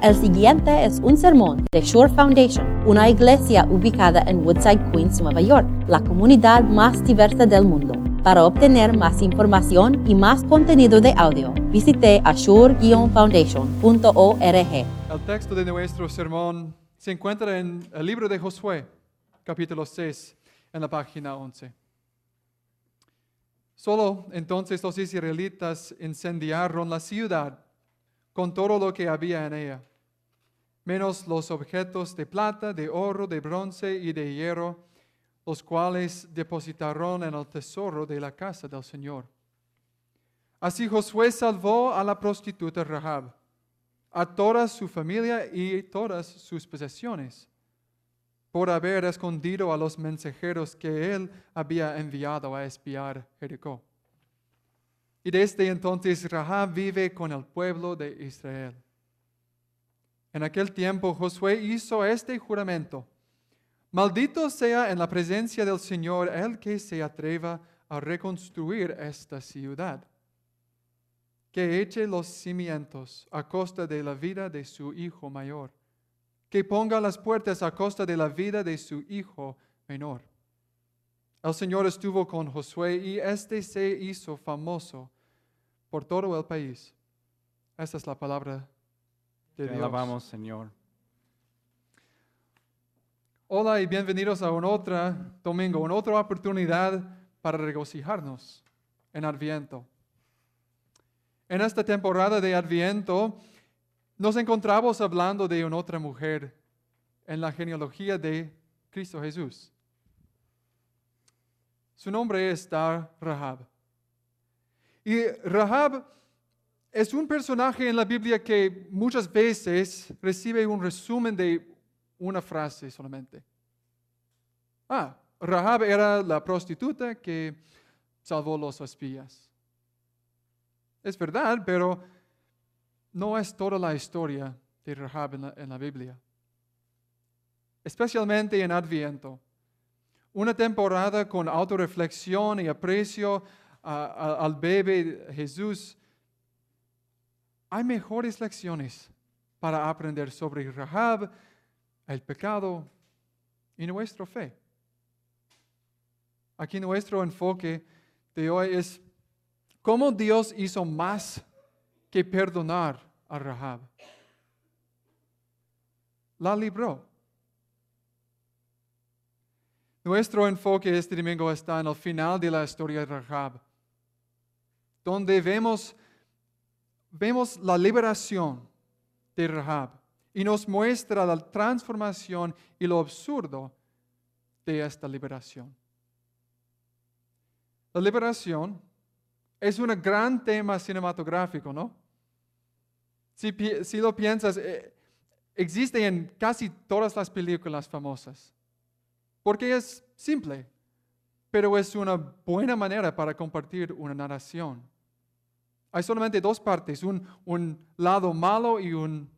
El siguiente es un sermón de Shore Foundation, una iglesia ubicada en Woodside, Queens, Nueva York, la comunidad más diversa del mundo. Para obtener más información y más contenido de audio, visite ashore-foundation.org. El texto de nuestro sermón se encuentra en el libro de Josué, capítulo 6, en la página 11. Solo entonces los israelitas incendiaron la ciudad con todo lo que había en ella, menos los objetos de plata, de oro, de bronce y de hierro, los cuales depositaron en el tesoro de la casa del Señor. Así Josué salvó a la prostituta Rahab, a toda su familia y todas sus posesiones, por haber escondido a los mensajeros que él había enviado a espiar Jericó. Y desde entonces Rahab vive con el pueblo de Israel. En aquel tiempo Josué hizo este juramento. Maldito sea en la presencia del Señor el que se atreva a reconstruir esta ciudad, que eche los cimientos a costa de la vida de su hijo mayor, que ponga las puertas a costa de la vida de su hijo menor. El Señor estuvo con Josué y éste se hizo famoso por todo el país. Esta es la palabra de Te Dios. alabamos, Señor. Hola y bienvenidos a un otro domingo, una otra oportunidad para regocijarnos en Adviento. En esta temporada de Adviento nos encontramos hablando de una otra mujer en la genealogía de Cristo Jesús. Su nombre es Dar Rahab. Y Rahab es un personaje en la Biblia que muchas veces recibe un resumen de una frase solamente. Ah, Rahab era la prostituta que salvó los espías. Es verdad, pero no es toda la historia de Rahab en la, Biblia. Especialmente en Adviento. Una temporada con autorreflexión y aprecio al bebé Jesús. Hay mejores lecciones para aprender sobre Rahab, el pecado y nuestra fe. Aquí nuestro enfoque de hoy es cómo Dios hizo más que perdonar a Rahab. La libró. Nuestro enfoque este domingo está en el final de la historia de Rahab, donde vemos, vemos la liberación de Rahab y nos muestra la transformación y lo absurdo de esta liberación. La liberación es un gran tema cinematográfico, ¿no? Si, lo piensas, eh, existe en casi todas las películas famosas, porque es simple, pero es una buena manera para compartir una narración. Hay solamente dos partes, un, un lado malo y un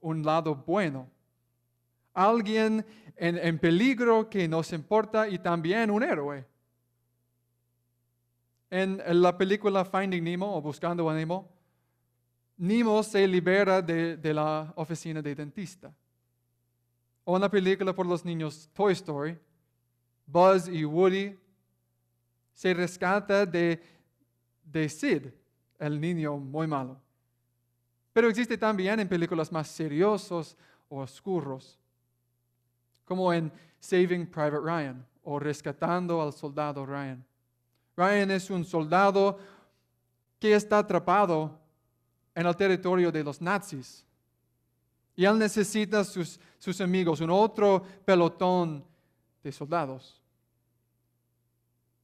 un lado bueno. Alguien en, en peligro que nos importa y también un héroe. En, la película Finding Nemo o Buscando a Nemo, Nemo se libera de, de la oficina de dentista. O en la película por los niños Toy Story, Buzz y Woody se rescata de, de Sid, el niño muy malo. Pero existe también en películas más seriosos o oscuros, como en Saving Private Ryan o Rescatando al Soldado Ryan. Ryan es un soldado que está atrapado en el territorio de los nazis. Y él necesita sus, sus amigos, un otro pelotón de soldados.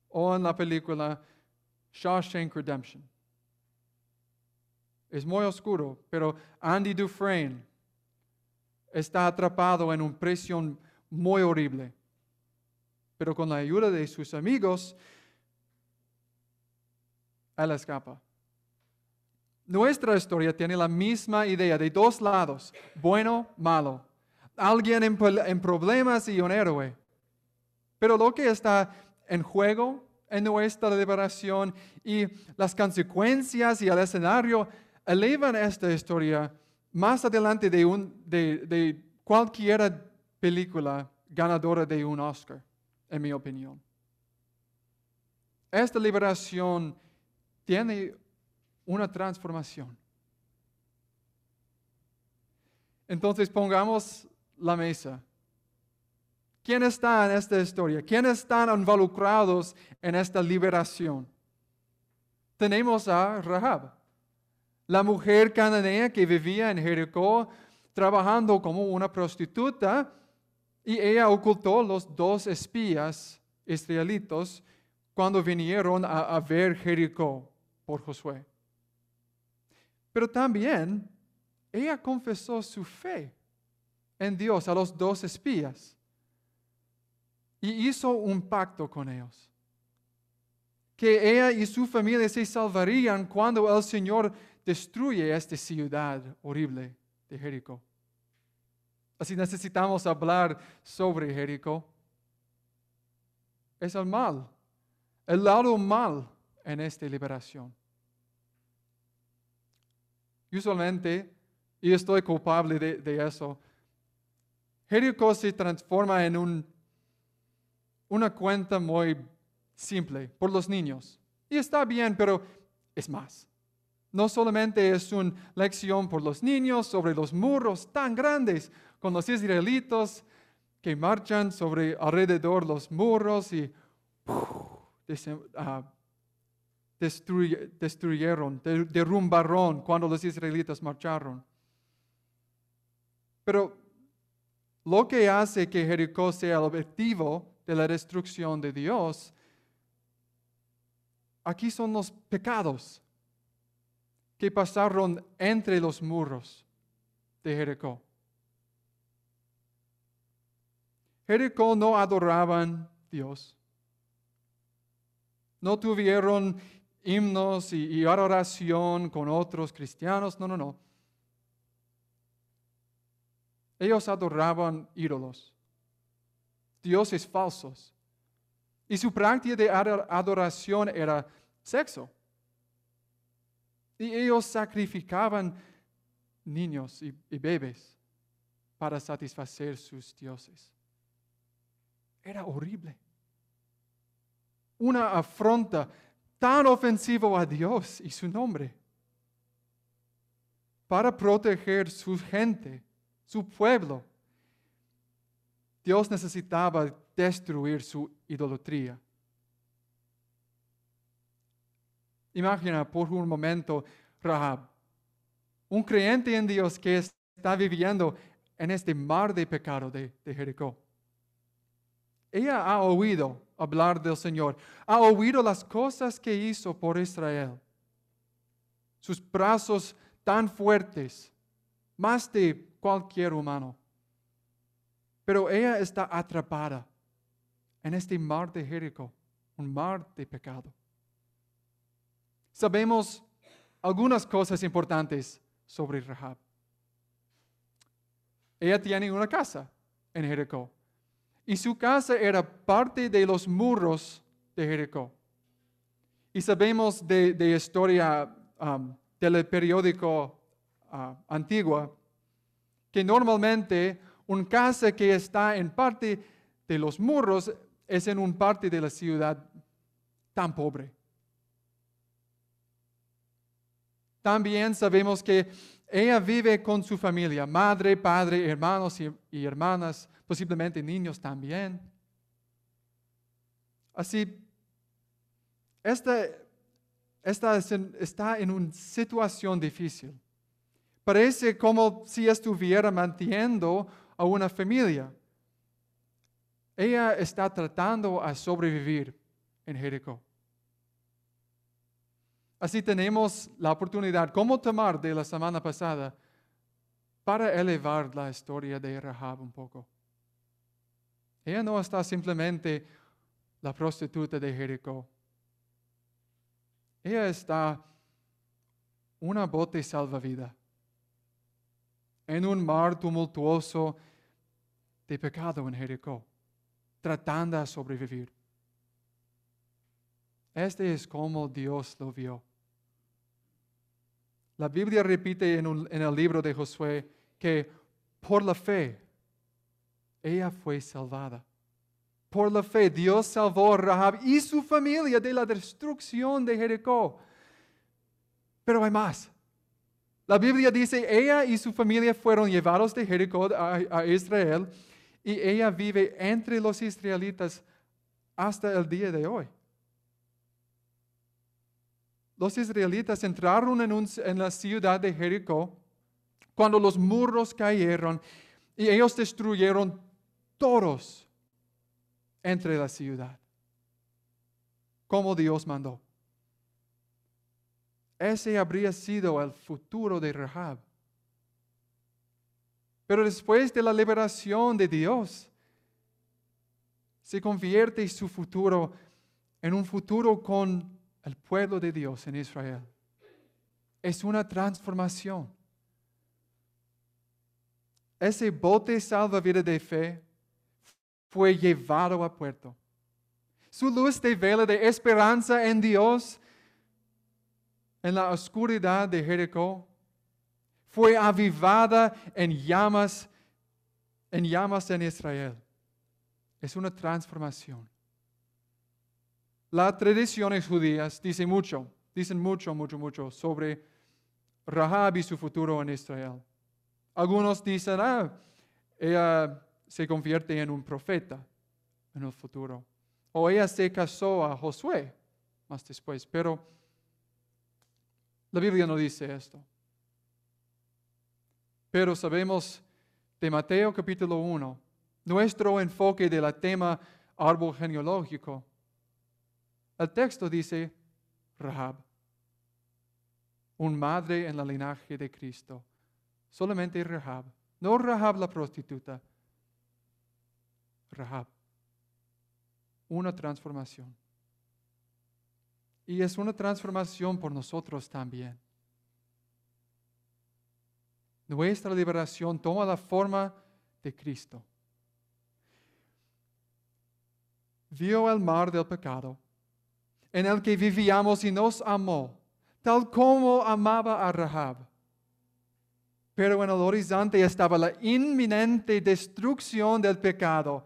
O en la película Shawshank Redemption. Es muy oscuro, pero Andy Dufresne está atrapado en una prisión muy horrible. Pero con la ayuda de sus amigos, él escapa. Nuestra historia tiene la misma idea de dos lados, bueno, malo. Alguien en problemas y un héroe. Pero lo que está en juego en nuestra liberación y las consecuencias y el escenario elevan esta historia más adelante de cualquier película ganadora de un Oscar, en mi opinión. Esta liberación tiene una transformación. Entonces pongamos la mesa. ¿Quién está en esta historia? ¿Quiénes están involucrados en esta liberación? Tenemos a Rahab, la mujer cananea que vivía en Jericó trabajando como una prostituta y ella ocultó los dos espías israelitos cuando vinieron a, a ver Jericó por Josué. Pero también ella confesó su fe en Dios a los dos espías y hizo un pacto con ellos. Que ella y su familia se salvarían cuando el Señor destruye esta ciudad horrible de Jericó. Así necesitamos hablar sobre Jericó. Es el mal, el lado mal en esta liberación. Usualmente, y estoy culpable de, eso, Jericó se transforma en un, una cuenta muy simple por los niños. Y está bien, pero es más. No solamente es una lección por los niños sobre los muros tan grandes con los israelitos que marchan sobre alrededor los muros y uh, destruyeron, derrumbaron cuando los israelitas marcharon. Pero lo que hace que Jericó sea el objetivo de la destrucción de Dios, aquí son los pecados que pasaron entre los muros de Jericó. Jericó no adoraban Dios. No tuvieron himnos y, adoración con otros cristianos. No, no, no. Ellos adoraban ídolos, dioses falsos. Y su práctica de adoración era sexo. Y ellos sacrificaban niños y, y bebés para satisfacer sus dioses. Era horrible. Una afronta tan ofensivo a Dios y su nombre. Para proteger su gente, su pueblo, Dios necesitaba destruir su idolatría. Imagina por un momento Rahab, un creyente en Dios que está viviendo en este mar de pecado de, Jericó. Ella ha oído hablar del Señor, ha oído las cosas que hizo por Israel. Sus brazos tan fuertes, más de cualquier humano. Pero ella está atrapada en este mar de Jericó, un mar de pecado. Sabemos algunas cosas importantes sobre Rahab. Ella tiene una casa en Jericó. Y su casa era parte de los muros de Jericó. Y sabemos de, historia um, del periódico uh, antiguo que normalmente una casa que está en parte de los muros es en una parte de la ciudad tan pobre. También sabemos que ella vive con su familia, madre, padre, hermanos y hermanas posiblemente niños también. Así, esta, está en una situación difícil. Parece como si estuviera manteniendo a una familia. Ella está tratando a sobrevivir en Jericó. Así tenemos la oportunidad, como tomar de la semana pasada, para elevar la historia de Rahab un poco. Ella no está simplemente la prostituta de Jericó. Ella está una bote salvavidas en un mar tumultuoso de pecado en Jericó, tratando de sobrevivir. Este es como Dios lo vio. La Biblia repite en, el libro de Josué que por la fe ella fue salvada. Por la fe Dios salvó a Rahab y su familia de la destrucción de Jericó. Pero hay más. La Biblia dice, ella y su familia fueron llevados de Jericó a Israel y ella vive entre los israelitas hasta el día de hoy. Los israelitas entraron en, un- en la ciudad de Jericó cuando los muros cayeron y ellos destruyeron todos entre la ciudad, como Dios mandó. Ese habría sido el futuro de Rahab. Pero después de la liberación de Dios, se convierte su futuro en un futuro con el pueblo de Dios en Israel. Es una transformación. Ese bote salvavidas de fe fue llevado a puerto. Su luz de vela de esperanza en Dios en la oscuridad de Jericó fue avivada en llamas, en llamas en Israel. Es una transformación. Las tradiciones judías dicen mucho, dicen mucho, mucho, mucho sobre Rahab y su futuro en Israel. Algunos dicen, ah, ella se convierte en un profeta en el futuro. O ella se casó a Josué más después, pero la Biblia no dice esto. Pero sabemos de Mateo capítulo 1, nuestro enfoque del tema árbol genealógico. El texto dice Rahab, un madre en la linaje de Cristo. Solamente Rahab, no Rahab la prostituta. Rahab, una transformación. Y es una transformación por nosotros también. Nuestra liberación toma la forma de Cristo. Vio el mar del pecado, en el que vivíamos y nos amó, tal como amaba a Rahab. Pero en el horizonte estaba la inminente destrucción del pecado,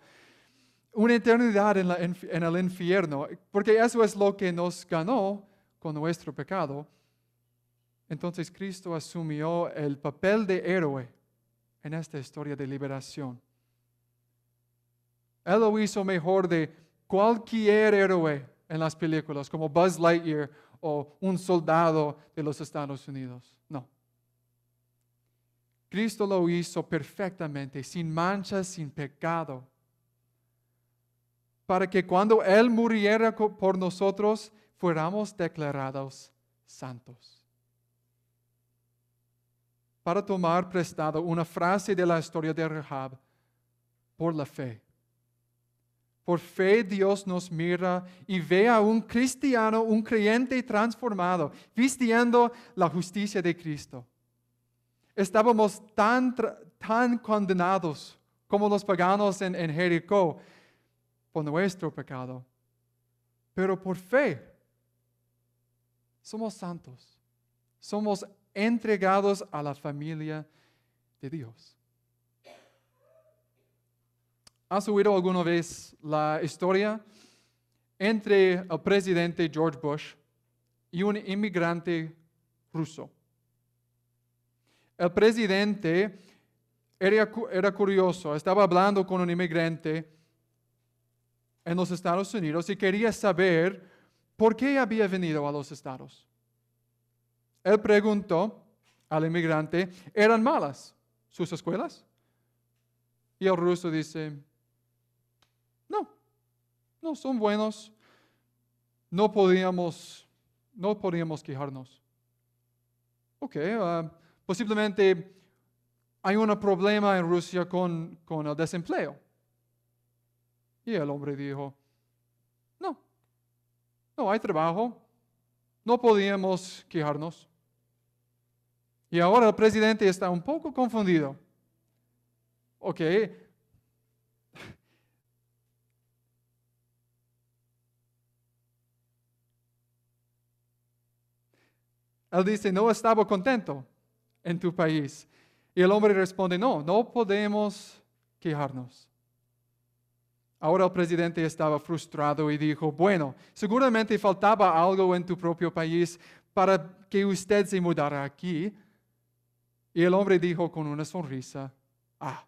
una eternidad en, en el infierno, porque eso es lo que nos ganó con nuestro pecado. Entonces Cristo asumió el papel de héroe en esta historia de liberación. Él lo hizo mejor de cualquier héroe en las películas, como Buzz Lightyear o un soldado de los Estados Unidos. No. Cristo lo hizo perfectamente, sin mancha, sin pecado, para que cuando Él muriera por nosotros, fuéramos declarados santos. Para tomar prestado una frase de la historia de Rahab, por la fe. Por fe Dios nos mira y ve a un cristiano, un creyente transformado, vistiendo la justicia de Cristo. Estábamos tan, tan condenados como los paganos en, en Jericó por nuestro pecado. Pero por fe somos santos. Somos entregados a la familia de Dios. ¿Has oído alguna vez la historia entre el presidente George Bush y un inmigrante ruso? El presidente era, era curioso, estaba hablando con un inmigrante en los Estados Unidos y quería saber por qué había venido a los Estados. Él preguntó al inmigrante, ¿eran malas sus escuelas? Y el ruso dice, no son buenos, no podíamos, no podíamos quejarnos. Ok, ah, posiblemente hay un problema en Rusia con, con el desempleo. Y el hombre dijo, no, no hay trabajo, no podíamos quejarnos. Y ahora el presidente está un poco confundido. Ok, Él dice, no estaba contento en tu país. Y el hombre responde, no, no podemos quejarnos. Ahora el presidente estaba frustrado y dijo, bueno, seguramente faltaba algo en tu propio país para que usted se mudara aquí. Y el hombre dijo con una sonrisa, ah,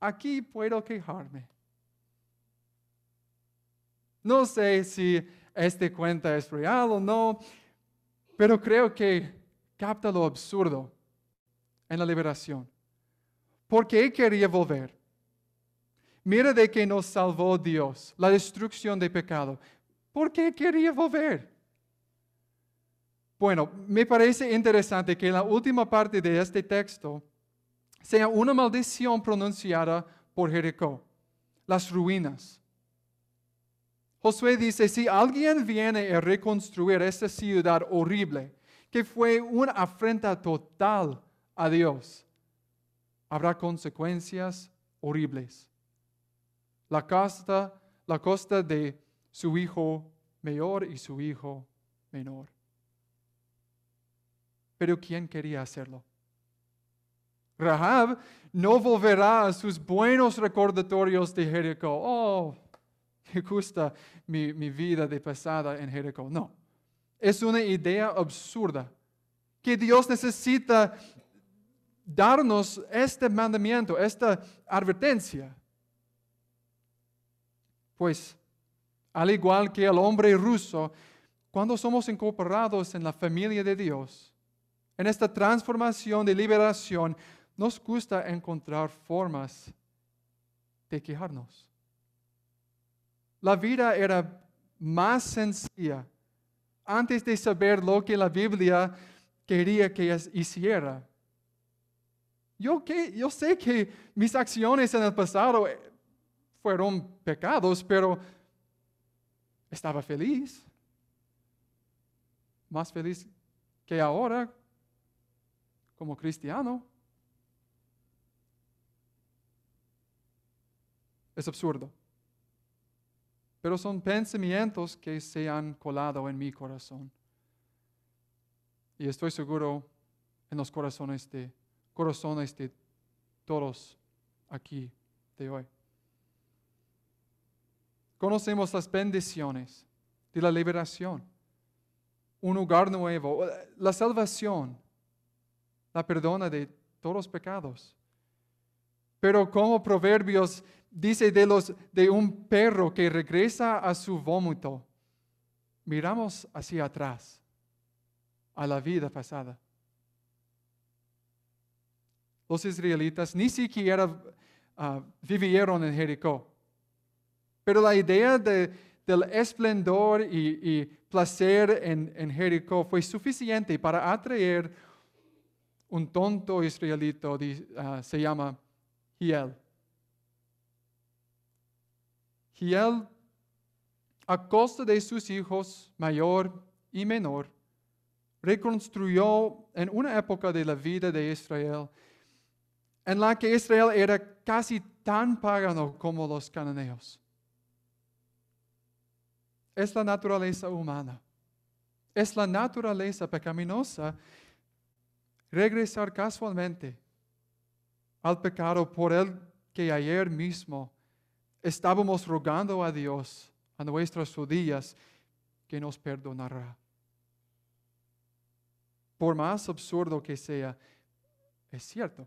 aquí puedo quejarme. No sé si este cuenta es real o no, pero creo que capta lo absurdo en la liberación. ¿Por qué quería volver? Mira de que nos salvó Dios, la destrucción de pecado. ¿Por qué quería volver? Bueno, me parece interesante que la última parte de este texto sea una maldición pronunciada por Jericó, las ruinas. Josué dice, si alguien viene a reconstruir esta ciudad horrible, que fue una afrenta total a Dios, habrá consecuencias horribles. La costa, la costa de su hijo mayor y su hijo menor. Pero ¿quién quería hacerlo? Rahab no volverá a sus buenos recordatorios de Jericó. Oh, me gusta mi, vida de pasada en Jericó. No, es una idea absurda que Dios necesita darnos este mandamiento, esta advertencia. Pues, al igual que el hombre ruso, cuando somos incorporados en la familia de Dios, en esta transformación de liberación, nos gusta encontrar formas de quejarnos. La vida era más sencilla antes de saber lo que la Biblia quería que hiciera. Yo, que, yo sé que mis acciones en el pasado eh, fueron pecados, pero estaba feliz. Más feliz que ahora como cristiano. Es absurdo pero son pensamientos que se han colado en mi corazón. Y estoy seguro en los corazones de, corazones de todos aquí de hoy. Conocemos las bendiciones de la liberación, un lugar nuevo, la salvación, la perdona de todos los pecados. Pero como Proverbios dice de, un perro que regresa a su vómito. Miramos hacia atrás, a la vida pasada. Los israelitas ni siquiera uh, vivieron en Jericó. Pero la idea de, del esplendor y, placer en, en, Jericó fue suficiente para atraer un tonto israelito, uh, se llama Hiel. Y él, a costa de sus hijos mayor y menor, reconstruyó en una época de la vida de Israel, en la que Israel era casi tan pagano como los cananeos. Es la naturaleza humana, es la naturaleza pecaminosa regresar casualmente al pecado por el que ayer mismo estábamos rogando a Dios a nuestras rodillas que nos perdonará. Por más absurdo que sea, es cierto.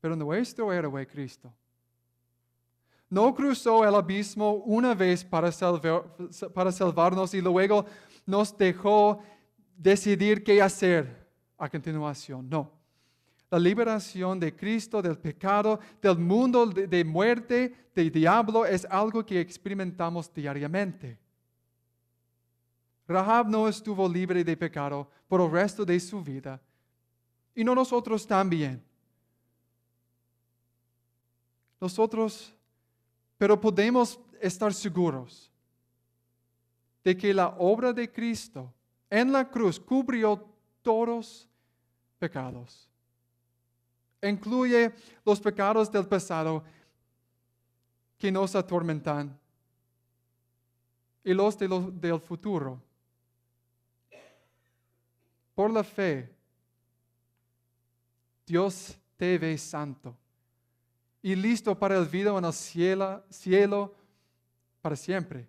Pero nuestro héroe Cristo no cruzó el abismo una vez para, para salvarnos y luego nos dejó decidir qué hacer a continuación. No la liberación de Cristo del pecado, del mundo de, muerte, del diablo, es algo que experimentamos diariamente. Rahab no estuvo libre de pecado por el resto de su vida. Y no nosotros también. Nosotros, pero podemos estar seguros de que la obra de Cristo en la cruz cubrió todos pecados incluye los pecados del pasado que nos atormentan y los del futuro por la fe, Dios te ve santo y listo para el vida en el cielo, cielo para siempre.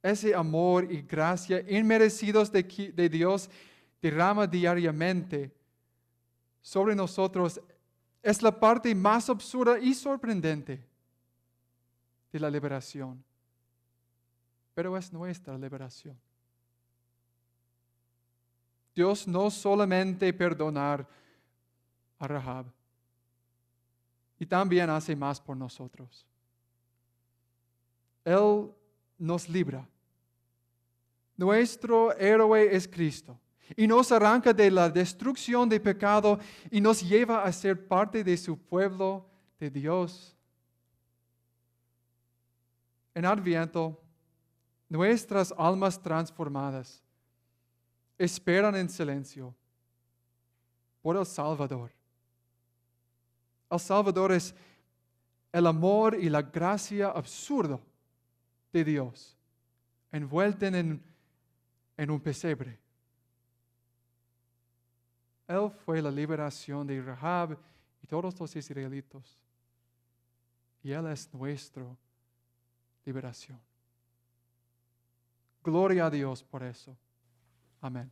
Ese amor y gracia inmerecidos de, de Dios derrama diariamente sobre nosotros es la parte más absurda y sorprendente de la liberación. Pero es nuestra liberación. Dios no solamente perdonar a Rahab, y también hace más por nosotros. Él nos libra. Nuestro héroe es Cristo y nos arranca de la destrucción de pecado y nos lleva a ser parte de su pueblo de Dios. En Adviento, nuestras almas transformadas esperan en silencio por el Salvador. El Salvador es el amor y la gracia absurdo de Dios, envuelto en, en un pesebre. Él fue la liberación de Rahab y todos los israelitos. Y Él es nuestra liberación. Gloria a Dios por eso. Amén.